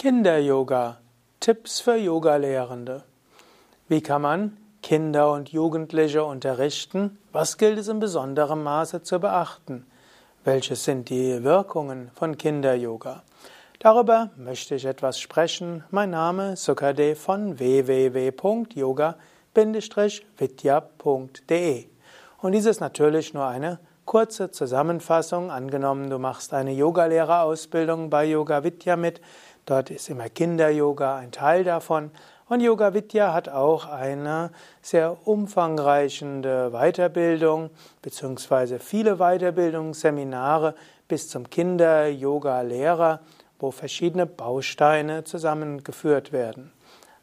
Kinder-Yoga. Tipps für Yogalehrende. Wie kann man Kinder und Jugendliche unterrichten? Was gilt es in besonderem Maße zu beachten? Welches sind die Wirkungen von Kinder-Yoga? Darüber möchte ich etwas sprechen. Mein Name ist Sukade von www.yoga-vidya.de. Und dies ist natürlich nur eine kurze Zusammenfassung. Angenommen, du machst eine Yogalehrerausbildung bei Yoga Vidya mit, Dort ist immer Kinder-Yoga ein Teil davon. Und Yoga Vidya hat auch eine sehr umfangreiche Weiterbildung, beziehungsweise viele Weiterbildungsseminare bis zum Kinder-Yoga-Lehrer, wo verschiedene Bausteine zusammengeführt werden.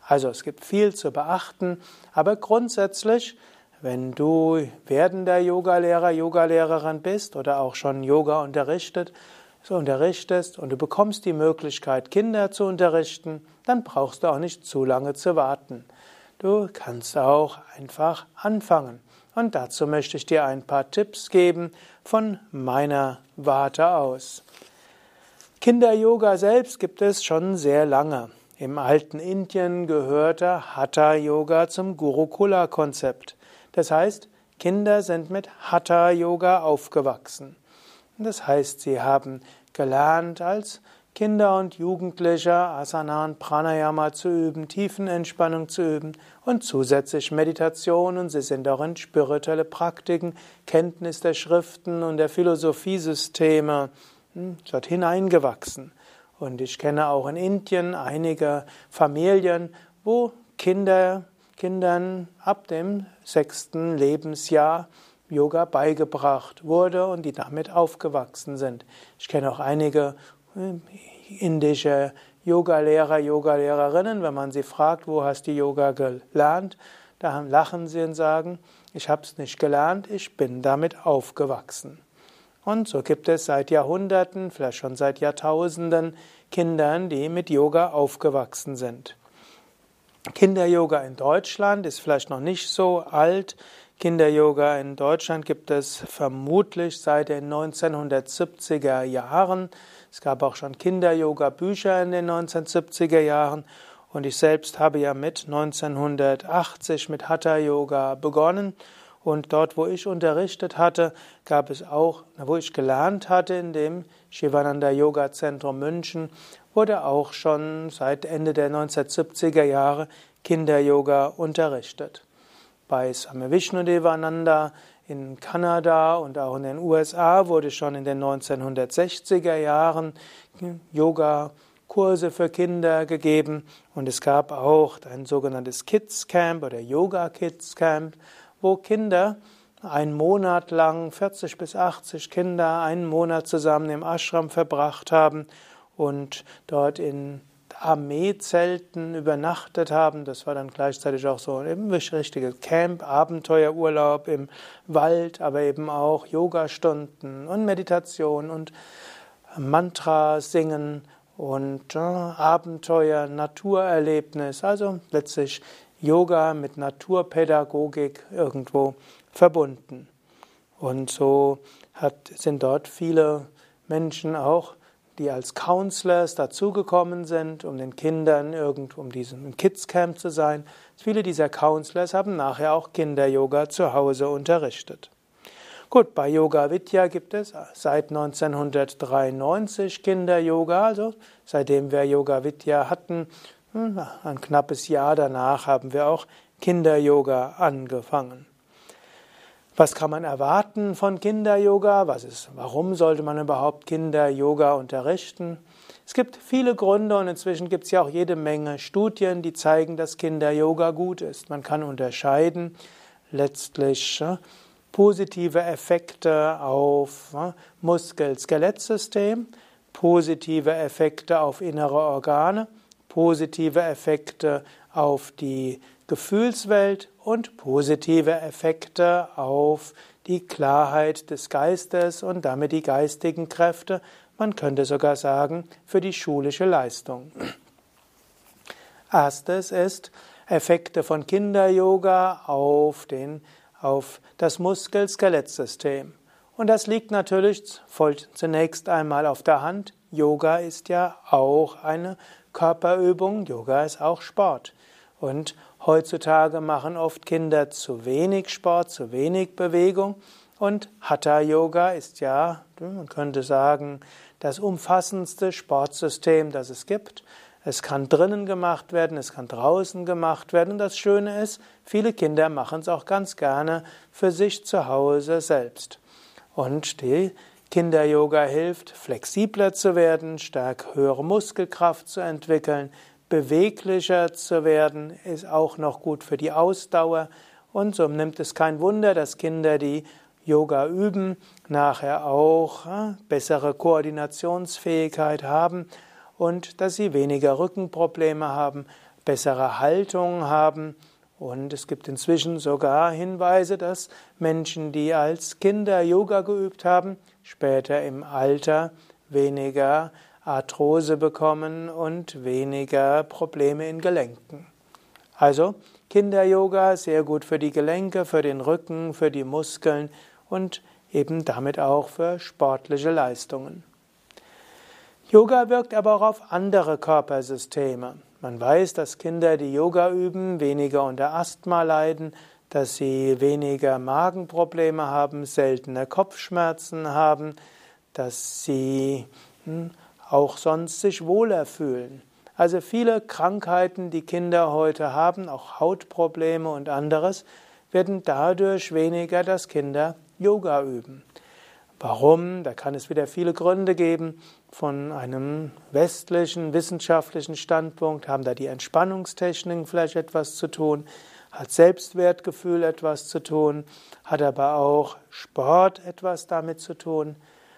Also es gibt viel zu beachten, aber grundsätzlich, wenn du werdender Yogalehrer, Yogalehrerin bist oder auch schon Yoga unterrichtet, so unterrichtest und du bekommst die Möglichkeit, Kinder zu unterrichten, dann brauchst du auch nicht zu lange zu warten. Du kannst auch einfach anfangen. Und dazu möchte ich dir ein paar Tipps geben von meiner Warte aus. Kinder-Yoga selbst gibt es schon sehr lange. Im alten Indien gehörte Hatha-Yoga zum Gurukula-Konzept. Das heißt, Kinder sind mit Hatha-Yoga aufgewachsen. Das heißt, sie haben gelernt, als Kinder und Jugendliche Asana und Pranayama zu üben, Tiefenentspannung zu üben und zusätzlich Meditation und sie sind auch in spirituelle Praktiken, Kenntnis der Schriften und der Philosophiesysteme hm, dort hineingewachsen. Und ich kenne auch in Indien einige Familien, wo Kinder, Kindern ab dem sechsten Lebensjahr Yoga beigebracht wurde und die damit aufgewachsen sind. Ich kenne auch einige äh, indische Yogalehrer, Yogalehrerinnen, wenn man sie fragt, wo hast du Yoga gelernt, da lachen sie und sagen, ich habe es nicht gelernt, ich bin damit aufgewachsen. Und so gibt es seit Jahrhunderten, vielleicht schon seit Jahrtausenden Kindern, die mit Yoga aufgewachsen sind. Kinder-Yoga in Deutschland ist vielleicht noch nicht so alt. Kinder-Yoga in Deutschland gibt es vermutlich seit den 1970er Jahren. Es gab auch schon Kinder-Yoga-Bücher in den 1970er Jahren. Und ich selbst habe ja mit 1980 mit Hatha-Yoga begonnen. Und dort, wo ich unterrichtet hatte, gab es auch, wo ich gelernt hatte, in dem Shivananda Yoga Zentrum München, wurde auch schon seit Ende der 1970er Jahre Kinder-Yoga unterrichtet bei Swami Vishnudevananda in Kanada und auch in den USA wurde schon in den 1960er Jahren Yoga-Kurse für Kinder gegeben. Und es gab auch ein sogenanntes Kids Camp oder Yoga Kids Camp, wo Kinder einen Monat lang, 40 bis 80 Kinder, einen Monat zusammen im Ashram verbracht haben und dort in Armeezelten übernachtet haben. Das war dann gleichzeitig auch so ein richtiges Camp, Abenteuerurlaub im Wald, aber eben auch Yogastunden und Meditation und Mantra singen und äh, Abenteuer, Naturerlebnis. Also letztlich Yoga mit Naturpädagogik irgendwo verbunden. Und so hat, sind dort viele Menschen auch die als Counselors dazugekommen sind, um den Kindern irgendwo um diesem Kids Camp zu sein. Viele dieser Counselors haben nachher auch Kinder-Yoga zu Hause unterrichtet. Gut, bei Yoga Vidya gibt es seit 1993 Kinder-Yoga, also seitdem wir Yoga Vidya hatten, hm, ein knappes Jahr danach haben wir auch Kinder-Yoga angefangen. Was kann man erwarten von Kinder-Yoga? Was ist, warum sollte man überhaupt Kinder-Yoga unterrichten? Es gibt viele Gründe und inzwischen gibt es ja auch jede Menge Studien, die zeigen, dass Kinder-Yoga gut ist. Man kann unterscheiden letztlich positive Effekte auf Muskel-Skelettsystem, positive Effekte auf innere Organe, positive Effekte auf die Gefühlswelt und positive Effekte auf die Klarheit des Geistes und damit die geistigen Kräfte, man könnte sogar sagen, für die schulische Leistung. Erstes ist Effekte von Kinder-Yoga auf, auf das Muskel-Skelettsystem. Und das liegt natürlich zunächst einmal auf der Hand. Yoga ist ja auch eine Körperübung, Yoga ist auch Sport. Und heutzutage machen oft Kinder zu wenig Sport, zu wenig Bewegung. Und Hatha Yoga ist ja, man könnte sagen, das umfassendste Sportsystem, das es gibt. Es kann drinnen gemacht werden, es kann draußen gemacht werden. Und das Schöne ist, viele Kinder machen es auch ganz gerne für sich zu Hause selbst. Und die Kinder-Yoga hilft, flexibler zu werden, stark höhere Muskelkraft zu entwickeln, beweglicher zu werden, ist auch noch gut für die Ausdauer. Und so nimmt es kein Wunder, dass Kinder, die Yoga üben, nachher auch äh, bessere Koordinationsfähigkeit haben und dass sie weniger Rückenprobleme haben, bessere Haltung haben. Und es gibt inzwischen sogar Hinweise, dass Menschen, die als Kinder Yoga geübt haben, später im Alter weniger Arthrose bekommen und weniger Probleme in Gelenken. Also Kinder-Yoga sehr gut für die Gelenke, für den Rücken, für die Muskeln und eben damit auch für sportliche Leistungen. Yoga wirkt aber auch auf andere Körpersysteme. Man weiß, dass Kinder, die Yoga üben, weniger unter Asthma leiden, dass sie weniger Magenprobleme haben, seltener Kopfschmerzen haben, dass sie hm, auch sonst sich wohler fühlen. Also viele Krankheiten, die Kinder heute haben, auch Hautprobleme und anderes, werden dadurch weniger, dass Kinder Yoga üben. Warum? Da kann es wieder viele Gründe geben. Von einem westlichen wissenschaftlichen Standpunkt haben da die Entspannungstechniken vielleicht etwas zu tun, hat Selbstwertgefühl etwas zu tun, hat aber auch Sport etwas damit zu tun.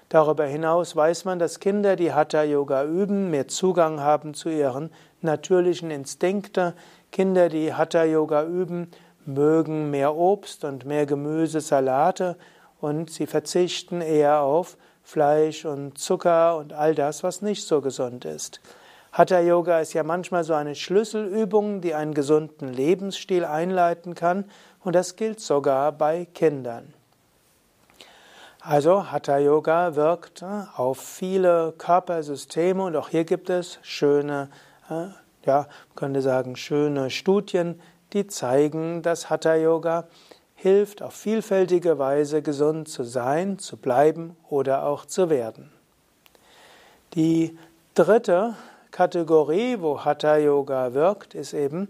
Darüber hinaus weiß man, dass Kinder, die Hatha Yoga üben, mehr Zugang haben zu ihren natürlichen Instinkten. Kinder, die Hatha Yoga üben, mögen mehr Obst und mehr Gemüse, Salate und sie verzichten eher auf Fleisch und Zucker und all das, was nicht so gesund ist. Hatha Yoga ist ja manchmal so eine Schlüsselübung, die einen gesunden Lebensstil einleiten kann und das gilt sogar bei Kindern. Also Hatha Yoga wirkt äh, auf viele Körpersysteme und auch hier gibt es schöne, äh, ja, man könnte sagen, schöne Studien, die zeigen, dass Hatha Yoga hilft, auf vielfältige Weise gesund zu sein, zu bleiben oder auch zu werden. Die dritte Kategorie, wo Hatha Yoga wirkt, ist eben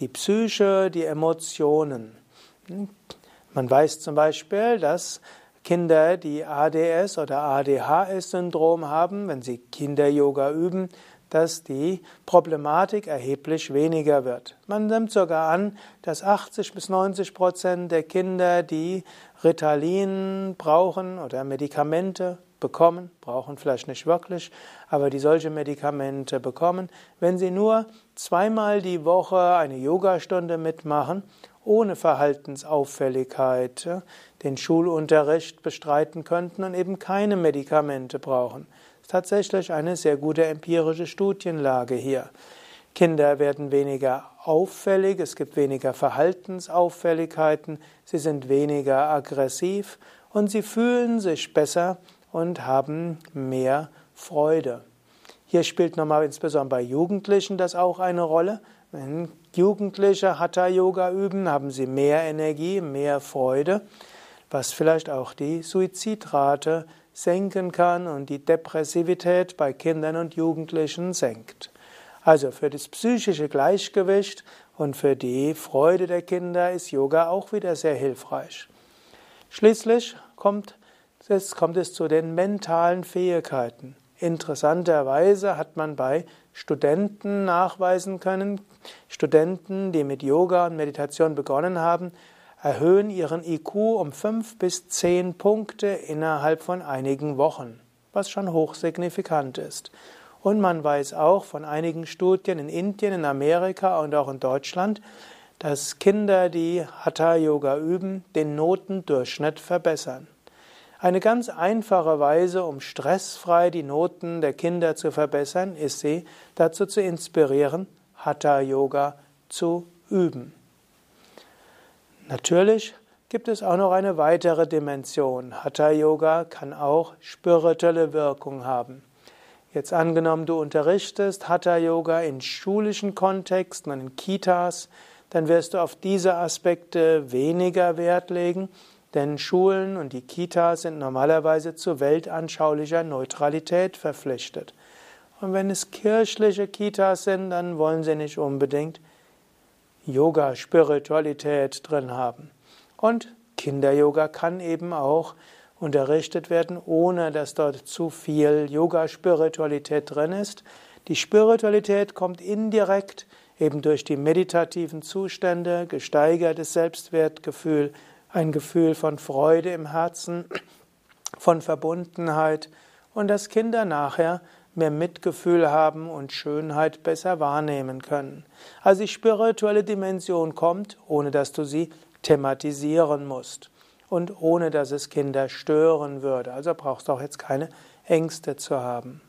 die Psyche, die Emotionen. Man weiß zum Beispiel, dass Kinder, die ADS oder ADHS-Syndrom haben, wenn sie Kinder-Yoga üben, dass die Problematik erheblich weniger wird. Man nimmt sogar an, dass 80 bis 90 Prozent der Kinder, die Ritalin brauchen oder Medikamente bekommen, brauchen vielleicht nicht wirklich, aber die solche Medikamente bekommen, wenn sie nur zweimal die Woche eine Yogastunde mitmachen, ohne Verhaltensauffälligkeit den Schulunterricht bestreiten könnten und eben keine Medikamente brauchen tatsächlich eine sehr gute empirische Studienlage hier. Kinder werden weniger auffällig, es gibt weniger Verhaltensauffälligkeiten, sie sind weniger aggressiv und sie fühlen sich besser und haben mehr Freude. Hier spielt nochmal insbesondere bei Jugendlichen das auch eine Rolle. Wenn Jugendliche Hatha-Yoga üben, haben sie mehr Energie, mehr Freude, was vielleicht auch die Suizidrate senken kann und die Depressivität bei Kindern und Jugendlichen senkt. Also für das psychische Gleichgewicht und für die Freude der Kinder ist Yoga auch wieder sehr hilfreich. Schließlich kommt es, kommt es zu den mentalen Fähigkeiten. Interessanterweise hat man bei Studenten nachweisen können, Studenten, die mit Yoga und Meditation begonnen haben, erhöhen ihren IQ um fünf bis zehn Punkte innerhalb von einigen Wochen, was schon hochsignifikant ist. Und man weiß auch von einigen Studien in Indien, in Amerika und auch in Deutschland, dass Kinder, die Hatha Yoga üben, den Notendurchschnitt verbessern. Eine ganz einfache Weise, um stressfrei die Noten der Kinder zu verbessern, ist sie dazu zu inspirieren, Hatha Yoga zu üben. Natürlich gibt es auch noch eine weitere Dimension. Hatha Yoga kann auch spirituelle Wirkung haben. Jetzt angenommen, du unterrichtest Hatha Yoga in schulischen Kontexten und in Kitas, dann wirst du auf diese Aspekte weniger Wert legen, denn Schulen und die Kitas sind normalerweise zu weltanschaulicher Neutralität verpflichtet. Und wenn es kirchliche Kitas sind, dann wollen sie nicht unbedingt Yoga, Spiritualität drin haben. Und Kinder-Yoga kann eben auch unterrichtet werden, ohne dass dort zu viel Yoga-Spiritualität drin ist. Die Spiritualität kommt indirekt eben durch die meditativen Zustände, gesteigertes Selbstwertgefühl, ein Gefühl von Freude im Herzen, von Verbundenheit und dass Kinder nachher mehr Mitgefühl haben und Schönheit besser wahrnehmen können. Also die spirituelle Dimension kommt, ohne dass du sie thematisieren musst und ohne dass es Kinder stören würde. Also brauchst du auch jetzt keine Ängste zu haben.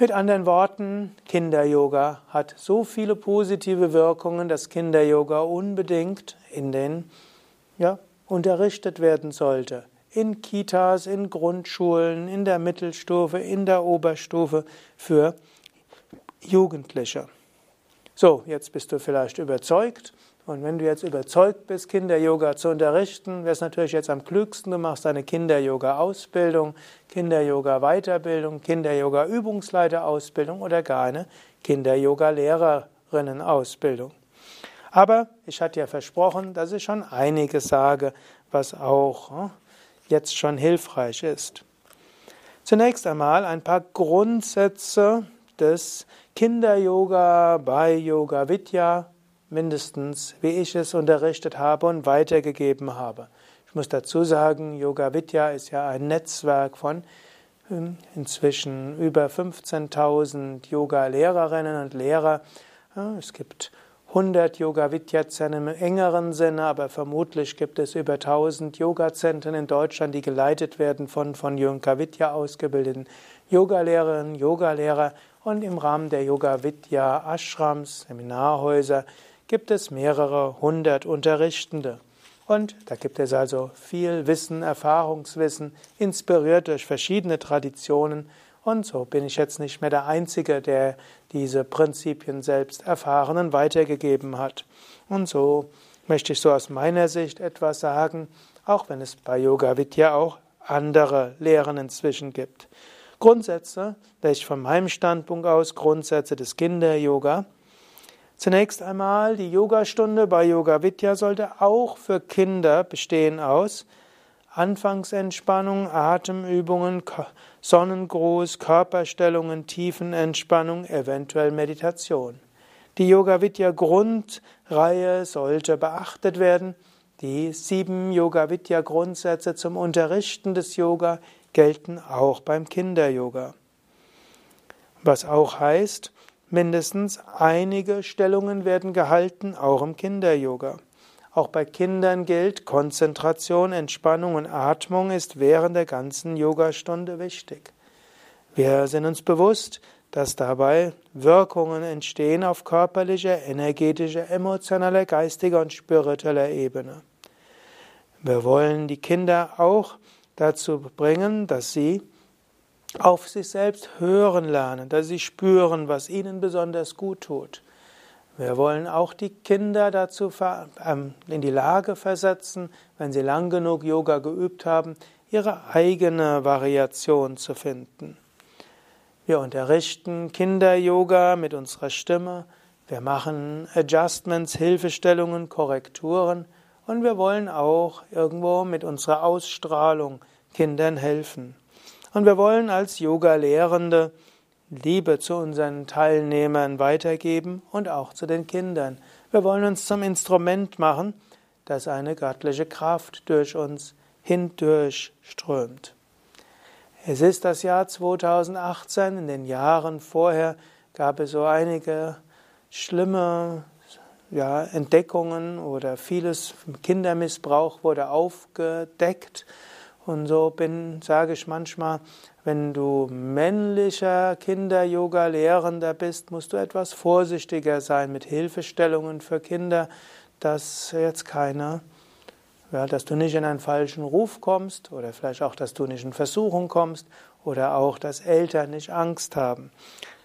Mit anderen Worten, Kinder-Yoga hat so viele positive Wirkungen, dass Kinder-Yoga unbedingt in den ja, unterrichtet werden sollte. In Kitas, in Grundschulen, in der Mittelstufe, in der Oberstufe für Jugendliche. So, jetzt bist du vielleicht überzeugt. Und wenn du jetzt überzeugt bist, Kinder-Yoga zu unterrichten, wäre es natürlich jetzt am klügsten, du machst eine Kinder-Yoga-Ausbildung, Kinder-Yoga-Weiterbildung, Kinder-Yoga-Übungsleiter-Ausbildung oder gar eine Kinder-Yoga-Lehrerinnen-Ausbildung. Aber ich hatte ja versprochen, dass ich schon einiges sage, was auch hm, jetzt schon hilfreich ist. Zunächst einmal ein paar Grundsätze des Kinder-Yoga bei Yoga Vidya mindestens, wie ich es unterrichtet habe und weitergegeben habe. Ich muss dazu sagen, Yoga Vidya ist ja ein Netzwerk von hm, inzwischen über 15.000 Yoga-Lehrerinnen und Lehrer. Es gibt 100 Yoga-Vidya-Zentren im engeren Sinne, aber vermutlich gibt es über 1000 Yoga-Zentren in Deutschland, die geleitet werden von von Yoga Vidya ausgebildeten Yogalehrerinnen, Yogalehrer und im Rahmen der Yoga Vidya Ashrams, Seminarhäuser, gibt es mehrere hundert Unterrichtende. Und da gibt es also viel Wissen, Erfahrungswissen, inspiriert durch verschiedene Traditionen. Und so bin ich jetzt nicht mehr der Einzige, der diese Prinzipien selbst erfahren und weitergegeben hat. Und so möchte ich so aus meiner Sicht etwas sagen, auch wenn es bei Yoga Vidya auch andere Lehren inzwischen gibt. Grundsätze, welche von meinem Standpunkt aus Grundsätze des Kinder-Yoga, Zunächst einmal, die Yogastunde bei Yoga Vidya sollte auch für Kinder bestehen aus Anfangsentspannung, Atemübungen, Sonnengruß, Körperstellungen, Tiefenentspannung, eventuell Meditation. Die Yoga Vidya Grundreihe sollte beachtet werden. Die sieben Yoga Vidya Grundsätze zum Unterrichten des Yoga gelten auch beim Kinder-Yoga. Was auch heißt, Mindestens einige Stellungen werden gehalten, auch im Kinder-Yoga. Auch bei Kindern gilt, Konzentration, Entspannung und Atmung ist während der ganzen Yogastunde wichtig. Wir sind uns bewusst, dass dabei Wirkungen entstehen auf körperlicher, energetischer, emotionaler, geistiger und spiritueller Ebene. Wir wollen die Kinder auch dazu bringen, dass sie auf sich selbst hören lernen, dass sie spüren, was ihnen besonders gut tut. Wir wollen auch die Kinder dazu ähm, in die Lage versetzen, wenn sie lang genug Yoga geübt haben, ihre eigene Variation zu finden. Wir unterrichten Kinder-Yoga mit unserer Stimme, wir machen Adjustments, Hilfestellungen, Korrekturen und wir wollen auch irgendwo mit unserer Ausstrahlung Kindern helfen. Und wir wollen als Yoga-Lehrende Liebe zu unseren Teilnehmern weitergeben und auch zu den Kindern. Wir wollen uns zum Instrument machen, das eine göttliche Kraft durch uns hindurch strömt. Es ist das Jahr 2018. In den Jahren vorher gab es so einige schlimme ja, Entdeckungen oder vieles Kindermissbrauch wurde aufgedeckt. Und so bin, sage ich manchmal, wenn du männlicher Kinder-Yoga-Lehrender bist, musst du etwas vorsichtiger sein mit Hilfestellungen für Kinder, dass jetzt keine Ja, dass du nicht in einen falschen Ruf kommst oder vielleicht auch, dass du nicht in Versuchung kommst oder auch, dass Eltern nicht Angst haben.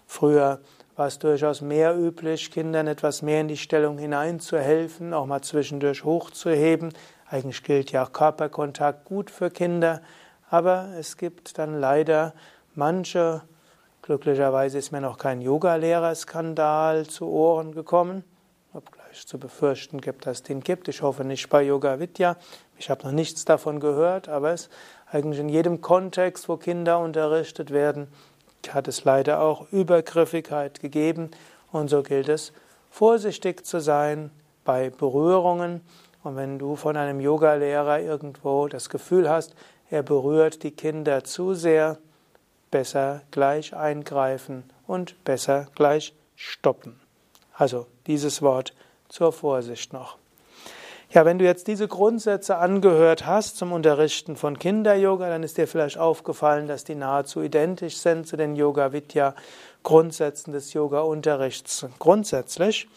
Früher war es durchaus mehr üblich, Kindern etwas mehr in die Stellung hineinzuhelfen, auch mal zwischendurch hochzuheben. Eigentlich gilt ja auch Körperkontakt gut für Kinder, aber es gibt dann leider manche, glücklicherweise ist mir noch kein Yoga-Lehrerskandal zu Ohren gekommen, obgleich zu befürchten gibt, dass es den gibt. Ich hoffe nicht bei Yoga Vidya. Ich habe noch nichts davon gehört, aber es eigentlich in jedem Kontext, wo Kinder unterrichtet werden, hat es leider auch Übergriffigkeit gegeben. Und so gilt es, vorsichtig zu sein bei Berührungen. Und wenn du von einem Yogalehrer irgendwo das Gefühl hast, er berührt die Kinder zu sehr, besser gleich eingreifen und besser gleich stoppen. Also dieses Wort zur Vorsicht noch. Ja, wenn du jetzt diese Grundsätze angehört hast zum Unterrichten von Kinder-Yoga, dann ist dir vielleicht aufgefallen, dass die nahezu identisch sind zu den Yoga-Vidya-Grundsätzen des Yoga-Unterrichts grundsätzlich.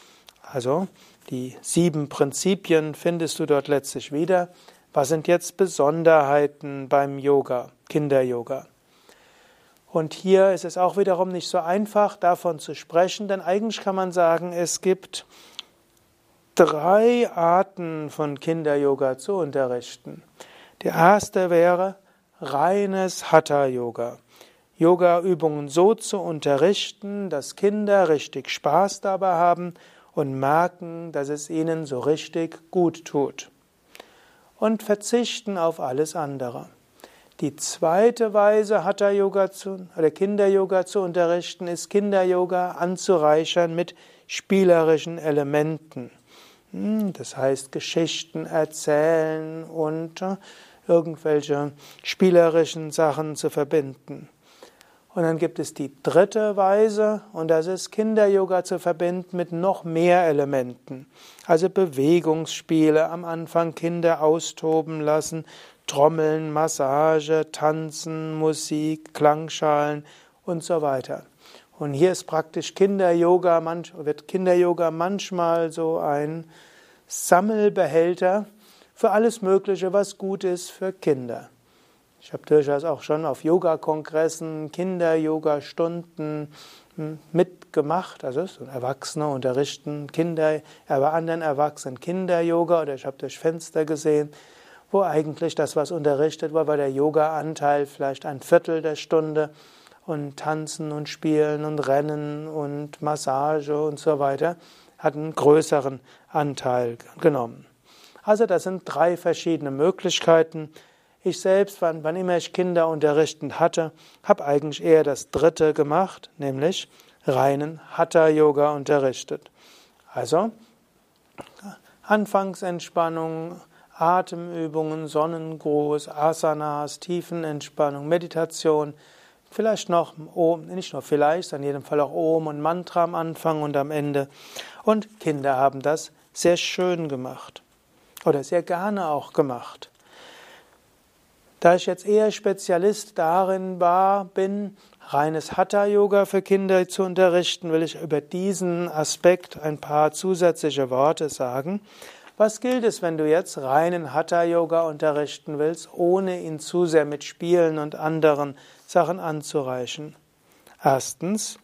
Also die sieben Prinzipien findest du dort letztlich wieder. Was sind jetzt Besonderheiten beim Yoga, Kinder-Yoga? Und hier ist es auch wiederum nicht so einfach, davon zu sprechen, denn eigentlich kann man sagen, es gibt drei Arten von Kinder-Yoga zu unterrichten. Die erste wäre reines Hatha-Yoga. Yoga-Übungen so zu unterrichten, dass Kinder richtig Spaß dabei haben und merken, dass es ihnen so richtig gut tut. Und verzichten auf alles andere. Die zweite Weise, Hatha-Yoga zu, oder Kinder-Yoga zu unterrichten, ist Kinder-Yoga anzureichern mit spielerischen Elementen. Hm, das heißt, Geschichten erzählen und äh, irgendwelche spielerischen Sachen zu verbinden. Und dann gibt es die dritte Weise, und das ist Kinder-Yoga zu verbinden mit noch mehr Elementen. Also Bewegungsspiele, am Anfang Kinder austoben lassen, Trommeln, Massage, Tanzen, Musik, Klangschalen und so weiter. Und hier ist praktisch Kinder-Yoga, wird Kinder-Yoga manchmal so ein Sammelbehälter für alles Mögliche, was gut ist für Kinder. Ich habe durchaus auch schon auf Yoga-Kongressen, Kinder-Yoga-Stunden hm, mitgemacht. Also so Erwachsene unterrichten Kinder, aber anderen Erwachsenen Kinder-Yoga oder ich habe durch Fenster gesehen, wo eigentlich das, was unterrichtet war, war der Yoga-Anteil vielleicht ein Viertel der Stunde und Tanzen und Spielen und Rennen und Massage und so weiter hat einen größeren Anteil genommen. Also das sind drei verschiedene Möglichkeiten. Ich selbst, wann, wann immer ich Kinder unterrichten hatte, habe eigentlich eher das dritte gemacht, nämlich reinen Hatha-Yoga unterrichtet. Also Anfangsentspannung, Atemübungen, Sonnengruß, Asanas, Tiefenentspannung, Meditation, Vielleicht noch Om, nicht nur vielleicht, in jedem Fall auch Om und Mantra am Anfang und am Ende. Und Kinder haben das sehr schön gemacht oder sehr gerne auch gemacht. Da ich jetzt eher Spezialist darin war, bin, reines Hatha-Yoga für Kinder zu unterrichten, will ich über diesen Aspekt ein paar zusätzliche Worte sagen. Was gilt es, wenn du jetzt reinen Hatha-Yoga unterrichten willst, ohne ihn zu sehr mit Spielen und anderen Sachen anzureichen? Erstens,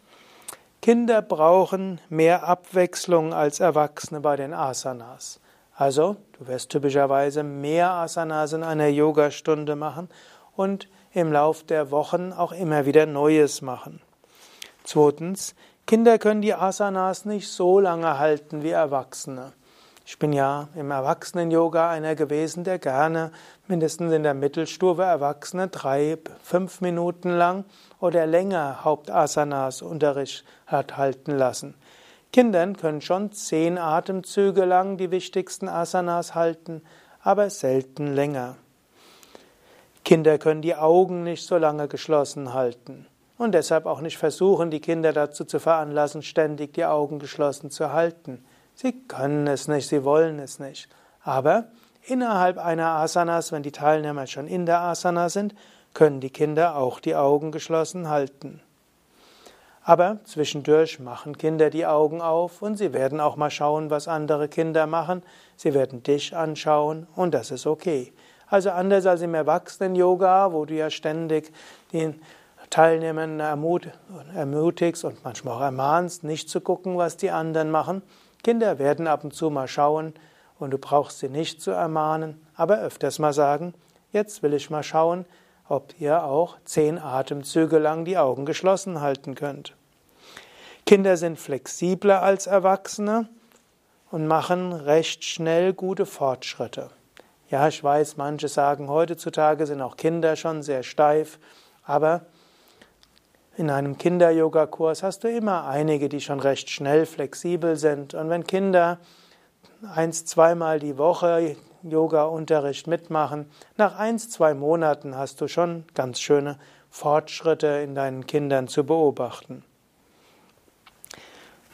Kinder brauchen mehr Abwechslung als Erwachsene bei den Asanas. Also, du wirst typischerweise mehr Asanas in einer Yogastunde machen und im Lauf der Wochen auch immer wieder Neues machen. Zweitens, Kinder können die Asanas nicht so lange halten wie Erwachsene. Ich bin ja im Erwachsenen-Yoga einer gewesen, der gerne mindestens in der Mittelstufe Erwachsene drei, fünf Minuten lang oder länger Hauptasanas Unterricht hat halten lassen. Kindern können schon zehn Atemzüge lang die wichtigsten Asanas halten, aber selten länger. Kinder können die Augen nicht so lange geschlossen halten und deshalb auch nicht versuchen, die Kinder dazu zu veranlassen, ständig die Augen geschlossen zu halten. Sie können es nicht, sie wollen es nicht. Aber innerhalb einer Asanas, wenn die Teilnehmer schon in der Asana sind, können die Kinder auch die Augen geschlossen halten. Aber zwischendurch machen Kinder die Augen auf und sie werden auch mal schauen, was andere Kinder machen. Sie werden dich anschauen und das ist okay. Also anders als im Erwachsenen-Yoga, wo du ja ständig den Teilnehmern ermutigst und manchmal auch ermahnst, nicht zu gucken, was die anderen machen. Kinder werden ab und zu mal schauen und du brauchst sie nicht zu ermahnen, aber öfters mal sagen, jetzt will ich mal schauen, ob ihr auch zehn Atemzüge lang die Augen geschlossen halten könnt. Kinder sind flexibler als Erwachsene und machen recht schnell gute Fortschritte. Ja, ich weiß, manche sagen, heutzutage sind auch Kinder schon sehr steif, aber in einem Kinder-Yoga-Kurs hast du immer einige, die schon recht schnell flexibel sind. Und wenn Kinder eins, zweimal die Woche Yoga-Unterricht mitmachen. Nach eins, zwei Monaten hast du schon ganz schöne Fortschritte in deinen Kindern zu beobachten.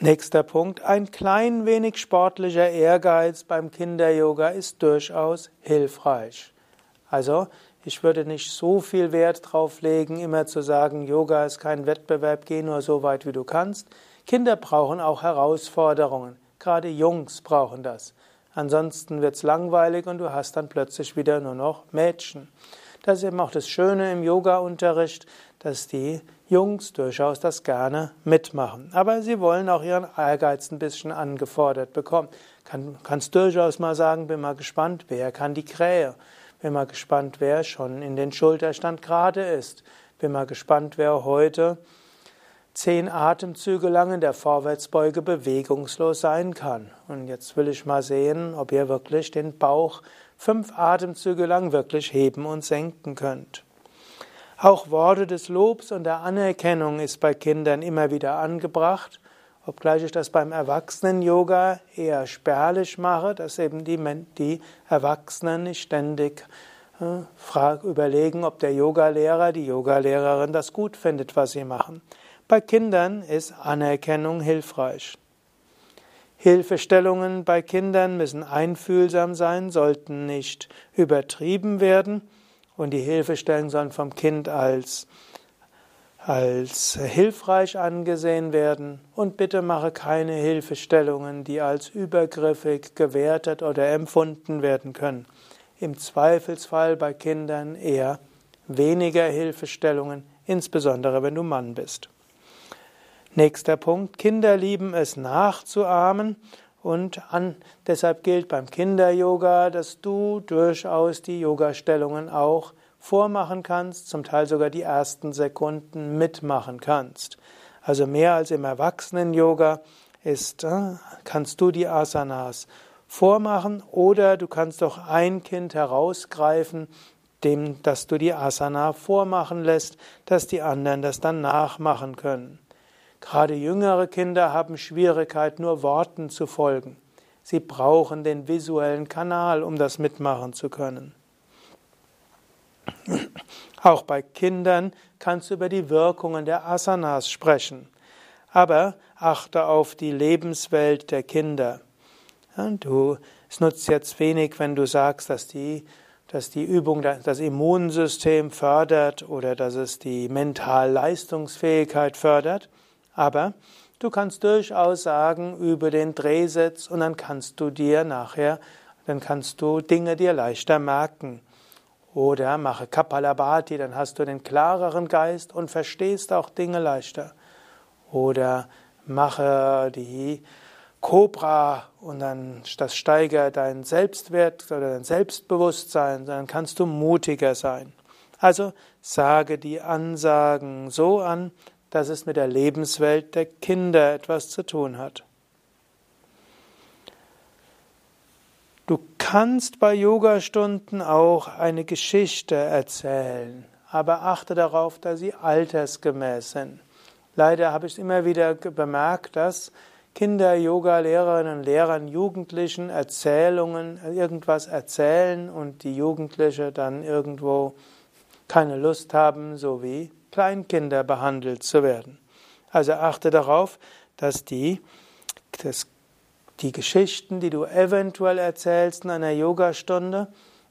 Nächster Punkt. Ein klein wenig sportlicher Ehrgeiz beim Kinder-Yoga ist durchaus hilfreich. Also, ich würde nicht so viel Wert drauf legen, immer zu sagen, Yoga ist kein Wettbewerb, geh nur so weit, wie du kannst. Kinder brauchen auch Herausforderungen. Gerade Jungs brauchen das. Ansonsten wird's langweilig und du hast dann plötzlich wieder nur noch Mädchen. Das ist eben auch das Schöne im Yoga-Unterricht, dass die Jungs durchaus das gerne mitmachen. Aber sie wollen auch ihren Ehrgeiz ein bisschen angefordert bekommen. Kann, kannst durchaus mal sagen, bin mal gespannt, wer kann die Krähe. Bin mal gespannt, wer schon in den Schulterstand gerade ist. Bin mal gespannt, wer heute zehn Atemzüge lang in der Vorwärtsbeuge bewegungslos sein kann. Und jetzt will ich mal sehen, ob ihr wirklich den Bauch fünf Atemzüge lang wirklich heben und senken könnt. Auch Worte des Lobs und der Anerkennung ist bei Kindern immer wieder angebracht, obgleich ich das beim Erwachsenen-Yoga eher spärlich mache, dass eben die, die Erwachsenen nicht ständig äh, überlegen, ob der Yogalehrer, die Yogalehrerin das gut findet, was sie machen. Bei Kindern ist Anerkennung hilfreich. Hilfestellungen bei Kindern müssen einfühlsam sein, sollten nicht übertrieben werden und die Hilfestellungen sollen vom Kind als, als hilfreich angesehen werden und bitte mache keine Hilfestellungen, die als übergriffig gewertet oder empfunden werden können. Im Zweifelsfall bei Kindern eher weniger Hilfestellungen, insbesondere wenn du Mann bist. Nächster Punkt. Kinder lieben es nachzuahmen und an, deshalb gilt beim Kinder-Yoga, dass du durchaus die Yoga-Stellungen auch vormachen kannst, zum Teil sogar die ersten Sekunden mitmachen kannst. Also mehr als im Erwachsenen-Yoga ist, äh, kannst du die Asanas vormachen oder du kannst auch ein Kind herausgreifen, dem, dass du die Asana vormachen lässt, dass die anderen das dann nachmachen können. Gerade jüngere Kinder haben Schwierigkeit, nur Worten zu folgen. Sie brauchen den visuellen Kanal, um das mitmachen zu können. Auch bei Kindern kannst du über die Wirkungen der Asanas sprechen. Aber achte auf die Lebenswelt der Kinder. Du, es nutzt jetzt wenig, wenn du sagst, dass die, dass die Übung das Immunsystem fördert oder dass es die Mentalleistungsfähigkeit fördert. Aber du kannst durchaus sagen, über den Drehsitz und dann kannst du dir nachher, dann kannst du Dinge dir leichter merken. Oder mache Kapalabhati, dann hast du den klareren Geist und verstehst auch Dinge leichter. Oder mache die Cobra und dann das steigert dein Selbstwert oder dein Selbstbewusstsein, dann kannst du mutiger sein. Also sage die Ansagen so an, dass es mit der Lebenswelt der Kinder etwas zu tun hat. Du kannst bei Yogastunden auch eine Geschichte erzählen, aber achte darauf, dass sie altersgemäß sind. Leider habe ich immer wieder bemerkt, dass Kinder, Yoga-Lehrerinnen und Lehrer, Jugendlichen Erzählungen, irgendwas erzählen und die Jugendliche dann irgendwo keine Lust haben, so wie Kleinkinder behandelt zu werden. Also achte darauf, dass die, dass die Geschichten, die du eventuell erzählst in einer Yogastunde,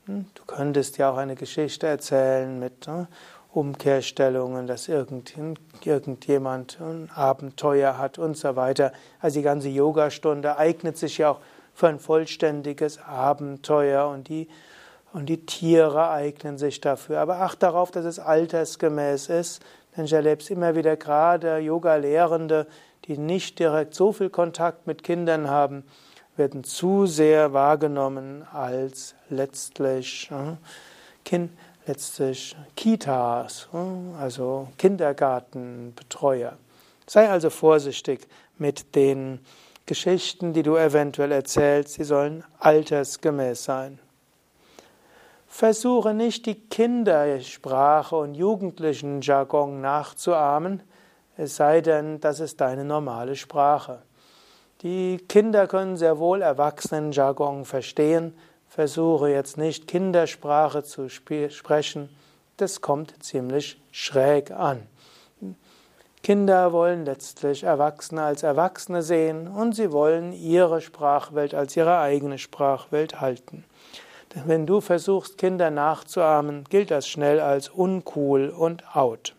hm, du könntest ja auch eine Geschichte erzählen mit, hm, Umkehrstellungen, dass irgendjemand ein Abenteuer hat und so weiter. Also die ganze Yogastunde eignet sich ja auch für ein vollständiges Abenteuer und die, und die Tiere eignen sich dafür. Aber acht darauf, dass es altersgemäß ist, denn ich erlebe es immer wieder gerade Yoga-Lehrende, die nicht direkt so viel Kontakt mit Kindern haben, werden zu sehr wahrgenommen als letztlich äh, kind, letztlich Kitas, äh, also Kindergartenbetreuer. Sei also vorsichtig mit den Geschichten, die du eventuell erzählst, sie sollen altersgemäß sein. Versuche nicht die Kindersprache und jugendlichen Jargon nachzuahmen, es sei denn, das ist deine normale Sprache. Die Kinder können sehr wohl Erwachsenenjargon verstehen. Versuche jetzt nicht Kindersprache zu sprechen. Das kommt ziemlich schräg an. Kinder wollen letztlich Erwachsene als Erwachsene sehen und sie wollen ihre Sprachwelt als ihre eigene Sprachwelt halten. Wenn du versuchst, Kinder nachzuahmen, gilt das schnell als uncool und out.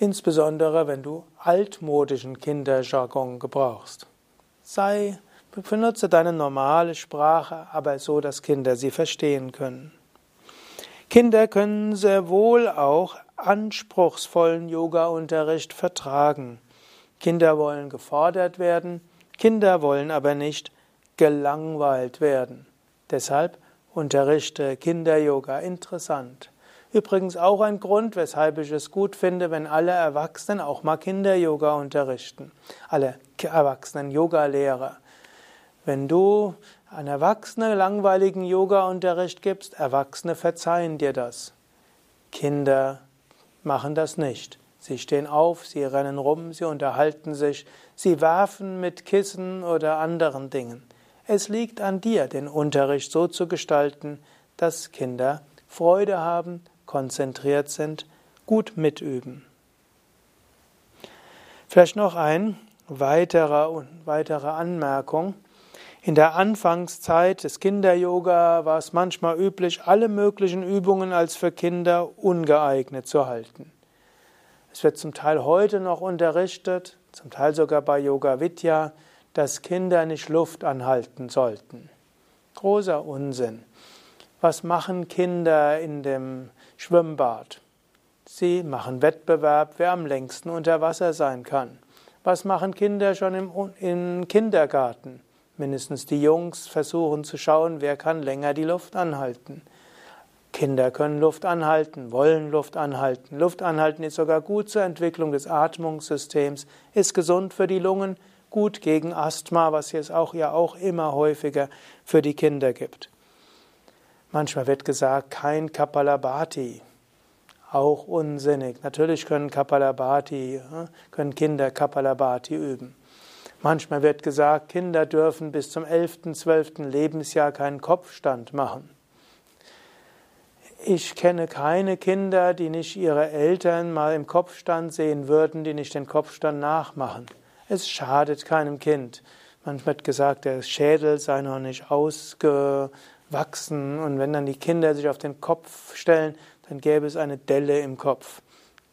insbesondere wenn du altmodischen Kinderjargon gebrauchst. Sei, benutze deine normale Sprache, aber so, dass Kinder sie verstehen können. Kinder können sehr wohl auch anspruchsvollen Yoga-Unterricht vertragen. Kinder wollen gefordert werden, Kinder wollen aber nicht gelangweilt werden. Deshalb unterrichte Kinder-Yoga interessant. Übrigens auch ein Grund, weshalb ich es gut finde, wenn alle Erwachsenen auch mal Kinder-Yoga unterrichten. Alle Erwachsenen Yoga-Lehrer. Wenn du an Erwachsene langweiligen Yoga-Unterricht gibst, Erwachsene verzeihen dir das. Kinder machen das nicht. Sie stehen auf, sie rennen rum, sie unterhalten sich, sie werfen mit Kissen oder anderen Dingen. Es liegt an dir, den Unterricht so zu gestalten, dass Kinder Freude haben, konzentriert sind, gut mitüben. Vielleicht noch ein weiterer, weitere Anmerkung. In der Anfangszeit des Kinder-Yoga war es manchmal üblich, alle möglichen Übungen als für Kinder ungeeignet zu halten. Es wird zum Teil heute noch unterrichtet, zum Teil sogar bei Yoga Vidya, dass Kinder nicht Luft anhalten sollten. Großer Unsinn. Was machen Kinder in dem Schwimmbad. Sie machen Wettbewerb, wer am längsten unter Wasser sein kann. Was machen Kinder schon im, im Kindergarten? Mindestens die Jungs versuchen zu schauen, wer kann länger die Luft anhalten. Kinder können Luft anhalten, wollen Luft anhalten. Luft anhalten ist sogar gut zur Entwicklung des Atmungssystems, ist gesund für die Lungen, gut gegen Asthma, was es auch ja auch immer häufiger für die Kinder gibt. Manchmal wird gesagt, kein Kapalabhati. Auch unsinnig. Natürlich können Kapalabhati, können Kinder Kapalabhati üben. Manchmal wird gesagt, Kinder dürfen bis zum 11., 12. Lebensjahr keinen Kopfstand machen. Ich kenne keine Kinder, die nicht ihre Eltern mal im Kopfstand sehen würden, die nicht den Kopfstand nachmachen. Es schadet keinem Kind. Manchmal wird gesagt, der Schädel sei noch nicht ausge wachsen und wenn dann die Kinder sich auf den Kopf stellen, dann gäbe es eine Delle im Kopf.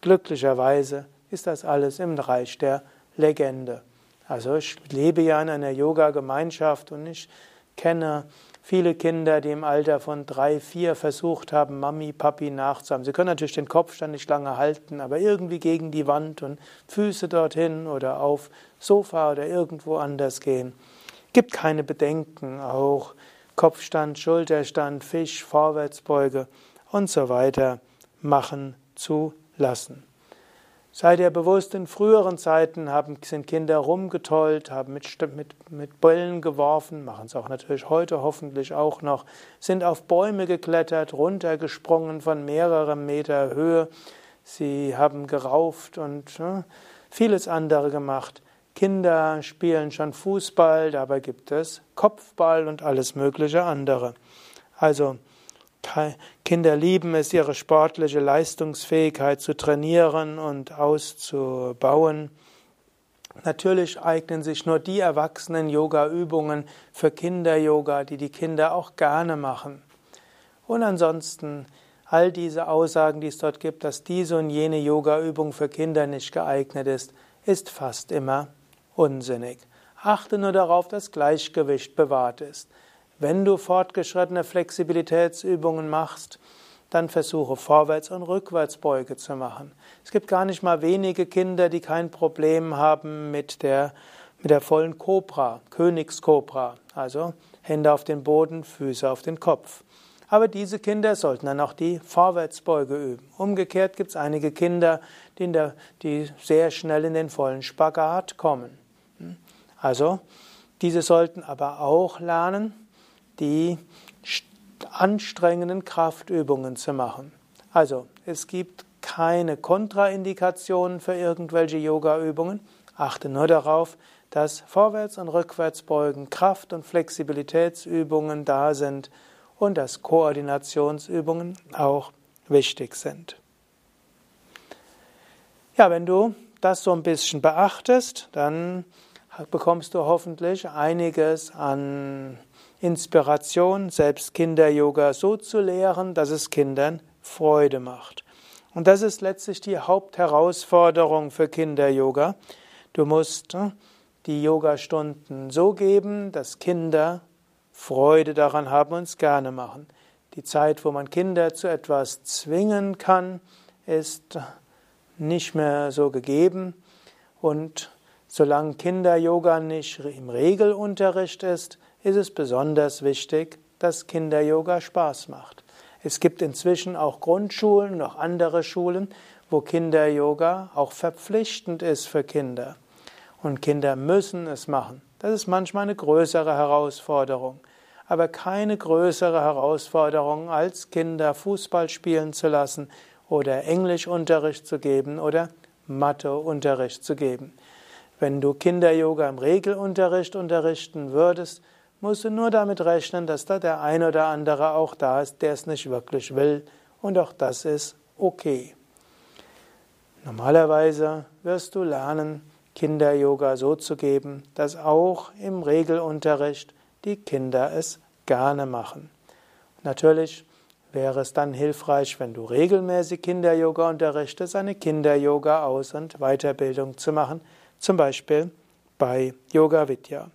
Glücklicherweise ist das alles im Reich der Legende. Also ich lebe ja in einer Yoga-Gemeinschaft und ich kenne viele Kinder, die im Alter von drei, vier versucht haben, Mami, Papi nachzuhaben. Sie können natürlich den Kopfstand nicht lange halten, aber irgendwie gegen die Wand und Füße dorthin oder auf Sofa oder irgendwo anders gehen. Gibt keine Bedenken, auch Kopfstand, Schulterstand, Fisch, Vorwärtsbeuge und so weiter machen zu lassen. Sei dir bewusst, in früheren Zeiten haben, sind Kinder rumgetollt, haben mit, mit, mit Bällen geworfen, machen es auch natürlich heute hoffentlich auch noch, sind auf Bäume geklettert, runtergesprungen von mehreren Meter Höhe, sie haben gerauft und ne, vieles andere gemacht. Kinder spielen schon Fußball, dabei gibt es Kopfball und alles mögliche andere. Also Kinder lieben es, ihre sportliche Leistungsfähigkeit zu trainieren und auszubauen. Natürlich eignen sich nur die erwachsenen Yoga-Übungen für Kinder-Yoga, die die Kinder auch gerne machen. Und ansonsten all diese Aussagen, die es dort gibt, dass diese und jene Yoga-Übung für Kinder nicht geeignet ist, ist fast immer unsinnig. Achte nur darauf, dass Gleichgewicht bewahrt ist. Wenn du fortgeschrittene Flexibilitätsübungen machst, dann versuche Vorwärts- und Rückwärtsbeuge zu machen. Es gibt gar nicht mal wenige Kinder, die kein Problem haben mit der, mit der vollen Kobra, Königskobra, also Hände auf den Boden, Füße auf den Kopf. Aber diese Kinder sollten dann auch die Vorwärtsbeuge üben. Umgekehrt gibt es einige Kinder, die, der, die sehr schnell in den vollen Spagat kommen. Also, diese sollten aber auch lernen, die anstrengenden Kraftübungen zu machen. Also, es gibt keine Kontraindikationen für irgendwelche Yoga-Übungen. Achte nur darauf, dass Vorwärts- und Rückwärtsbeugen, Kraft- und Flexibilitätsübungen da sind und dass Koordinationsübungen auch wichtig sind. Ja, wenn du das so ein bisschen beachtest, dann bekommst du hoffentlich einiges an Inspiration, selbst Kinder-Yoga so zu lehren, dass es Kindern Freude macht. Und das ist letztlich die Hauptherausforderung für Kinder-Yoga. Du musst hm, die Yogastunden so geben, dass Kinder Freude daran haben und es gerne machen. Die Zeit, wo man Kinder zu etwas zwingen kann, ist nicht mehr so gegeben. Und solange Kinder-Yoga nicht im Regelunterricht ist, ist es besonders wichtig, dass Kinder-Yoga Spaß macht. Es gibt inzwischen auch Grundschulen und auch andere Schulen, wo Kinder-Yoga auch verpflichtend ist für Kinder. Und Kinder müssen es machen. Das ist manchmal eine größere Herausforderung. Aber keine größere Herausforderung, als Kinder Fußball spielen zu lassen oder Englischunterricht zu geben oder Matheunterricht zu geben. Wenn du Kinder-Yoga im Regelunterricht unterrichten würdest, musst du nur damit rechnen, dass da der ein oder andere auch da ist, der es nicht wirklich will. Und auch das ist okay. Normalerweise wirst du lernen, Kinder-Yoga so zu geben, dass auch im Regelunterricht die Kinder es gerne machen. Natürlich wäre es dann hilfreich, wenn du regelmäßig Kinder-Yoga unterrichtest, eine Kinder-Yoga-Aus- und Weiterbildung zu machen, zum Beispiel bei Yoga Vidya.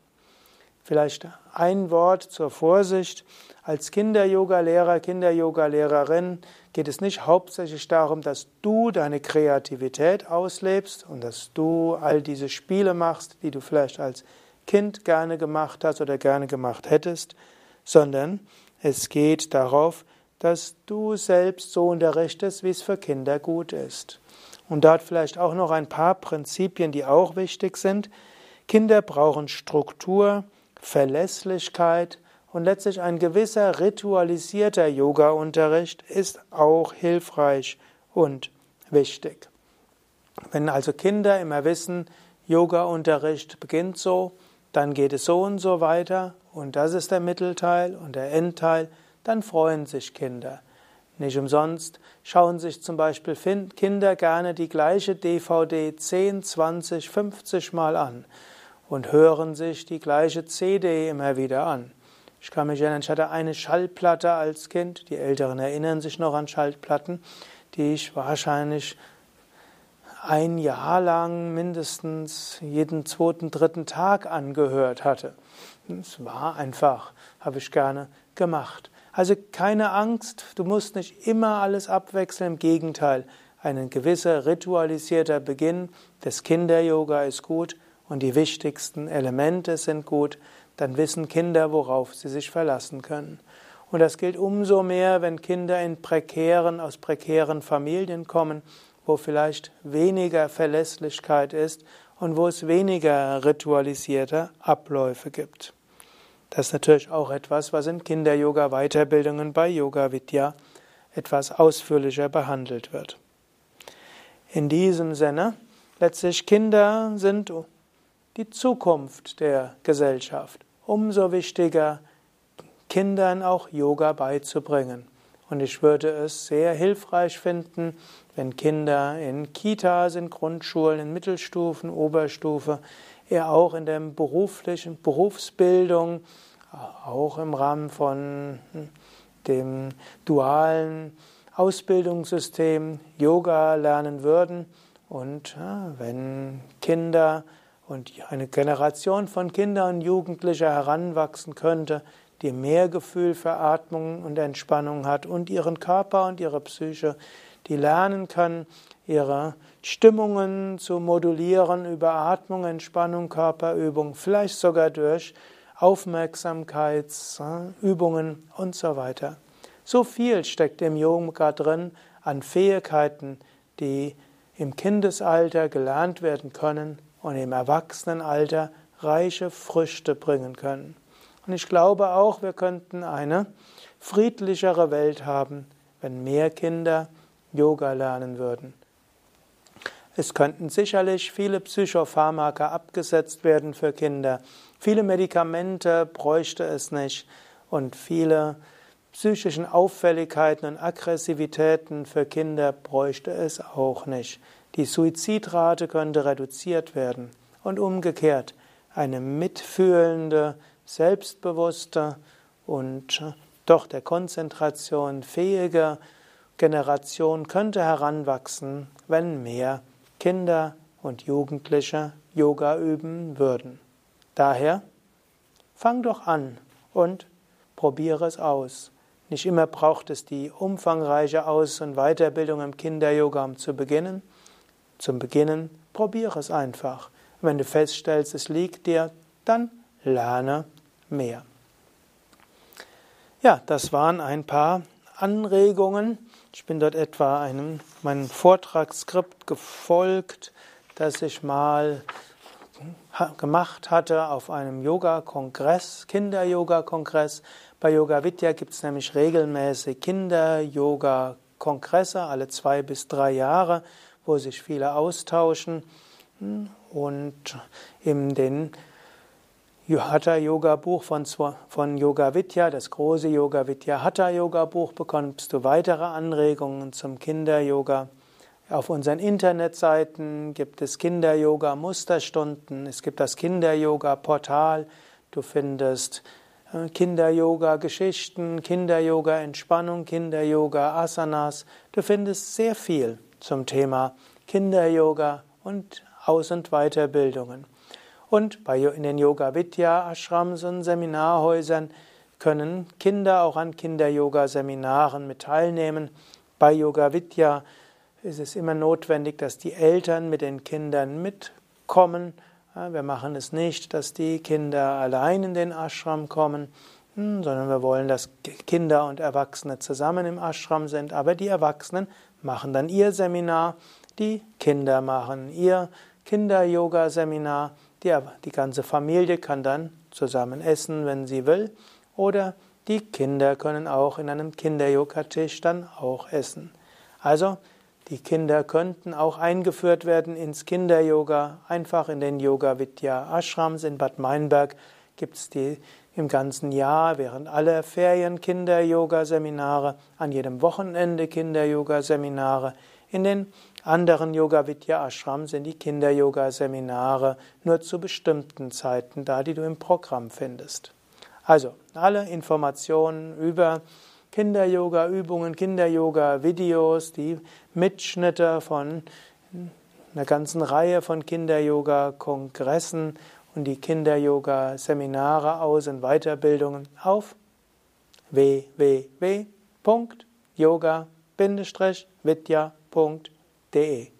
Vielleicht ein Wort zur Vorsicht. Als Kinder-Yoga-Lehrer, Kinder-Yoga-Lehrerin geht es nicht hauptsächlich darum, dass du deine Kreativität auslebst und dass du all diese Spiele machst, die du vielleicht als Kind gerne gemacht hast oder gerne gemacht hättest, sondern es geht darauf, dass du selbst so unterrichtest, wie es für Kinder gut ist. Und dort vielleicht auch noch ein paar Prinzipien, die auch wichtig sind. Kinder brauchen Struktur, Verlässlichkeit und letztlich ein gewisser ritualisierter Yoga-Unterricht ist auch hilfreich und wichtig. Wenn also Kinder immer wissen, Yoga-Unterricht beginnt so, dann geht es so und so weiter und das ist der Mittelteil und der Endteil, dann freuen sich Kinder. Nicht umsonst schauen sich zum Beispiel Kinder gerne die gleiche DVD 10, 20, 50 Mal an und hören sich die gleiche CD immer wieder an. Ich kann mich erinnern, ich hatte eine Schallplatte als Kind, die Älteren erinnern sich noch an Schallplatten, die ich wahrscheinlich ein Jahr lang mindestens jeden zweiten, dritten Tag angehört hatte. Es war einfach, habe ich gerne gemacht. Also keine Angst, du musst nicht immer alles abwechseln, im Gegenteil, ein gewisser ritualisierter Beginn des Kinder-Yoga ist gut und die wichtigsten Elemente sind gut, dann wissen Kinder, worauf sie sich verlassen können. Und das gilt umso mehr, wenn Kinder in prekären, aus prekären Familien kommen, wo vielleicht weniger Verlässlichkeit ist und wo es weniger ritualisierte Abläufe gibt. Das ist natürlich auch etwas, was in Kinder-Yoga-Weiterbildungen bei Yoga Vidya etwas ausführlicher behandelt wird. In diesem Sinne, letztlich Kinder sind die Zukunft der Gesellschaft. Umso wichtiger, Kindern auch Yoga beizubringen. Und ich würde es sehr hilfreich finden, wenn Kinder in Kitas, in Grundschulen, in Mittelstufen, Oberstufe, eher auch in der beruflichen Berufsbildung, auch im Rahmen von hm, dem dualen Ausbildungssystem Yoga lernen würden. Und ja, wenn Kinder und eine Generation von Kindern und Jugendlichen heranwachsen könnte, die mehr Gefühl für Atmung und Entspannung hat und ihren Körper und ihre Psyche, die lernen können, ihre Stimmungen zu modulieren über Atmung, Entspannung, Körperübung, vielleicht sogar durch Aufmerksamkeitsübungen und so weiter. So viel steckt im Yoga drin an Fähigkeiten, die im Kindesalter gelernt werden können und im Erwachsenenalter reiche Früchte bringen können. Und ich glaube auch, wir könnten eine friedlichere Welt haben, wenn mehr Kinder Yoga lernen würden. Es könnten sicherlich viele Psychopharmaka abgesetzt werden für Kinder. Viele Medikamente bräuchte es nicht und viele psychischen Auffälligkeiten und Aggressivitäten für Kinder bräuchte es auch nicht. Die Suizidrate könnte reduziert werden und umgekehrt eine mitfühlende, selbstbewusste und doch der Konzentration fähige Generation könnte heranwachsen, wenn mehr Kinder und Jugendliche Yoga üben würden. Daher fang doch an und probiere es aus. Nicht immer braucht es die umfangreiche Aus- und Weiterbildung im Kinder-Yoga, um zu beginnen. Zum Beginnen probiere es einfach. Wenn du feststellst, es liegt dir, dann lerne mehr. Ja, das waren ein paar Anregungen. Ich bin dort etwa einem meinem Vortragsskript gefolgt, das ich mal gemacht hatte auf einem Yoga-Kongress, Kinder-Yoga-Kongress. Bei Yoga Vidya gibt es nämlich regelmäßig Kinder-Yoga-Kongresse, alle zwei bis drei Jahre, wo sich viele austauschen. Und in den Hatha Yoga Buch von, von Yoga Vidya, das große Yoga Vidya Hatha Yoga Buch, bekommst du weitere Anregungen zum Kinder Yoga. Auf unseren Internetseiten gibt es Kinder-Yoga-Musterstunden, es gibt das Kinder-Yoga-Portal, du findest äh, Kinder-Yoga-Geschichten, Kinder-Yoga-Entspannung, Kinder-Yoga-Asanas. Du findest sehr viel zum Thema Kinder-Yoga und Aus- und Weiterbildungen. Und in den Yoga-Vidya-Ashrams und Seminarhäusern können Kinder auch an Kinder-Yoga-Seminaren mit teilnehmen. Bei Yoga-Vidya ist es immer notwendig, dass die Eltern mit den Kindern mitkommen. Wir machen es nicht, dass die Kinder allein in den Ashram kommen, hm, sondern wir wollen, dass Kinder und Erwachsene zusammen im Ashram sind. Aber die Erwachsenen machen dann ihr Seminar, die Kinder machen ihr Kinder-Yoga-Seminar. Die, die ganze Familie kann dann zusammen essen, wenn sie will. Oder die Kinder können auch in einem Kinder-Yoga-Tisch dann auch essen. Also die Kinder könnten auch eingeführt werden ins Kinder-Yoga. Einfach in den Yoga Vidya Ashrams in Bad Meinberg gibt es die im ganzen Jahr, während aller Ferien Kinder-Yoga-Seminare, an jedem Wochenende Kinder-Yoga-Seminare. In den anderen Yoga Vidya Ashrams sind die Kinder-Yoga-Seminare nur zu bestimmten Zeiten da, die du im Programm findest. Also, alle Informationen über Kinder-Yoga-Übungen, Kinder-Yoga-Videos, die Mitschnitte von einer ganzen Reihe von Kinder-Yoga-Kongressen und die Kinder-Yoga-Seminare, Aus- und Weiterbildungen auf www.yoga-vidya.de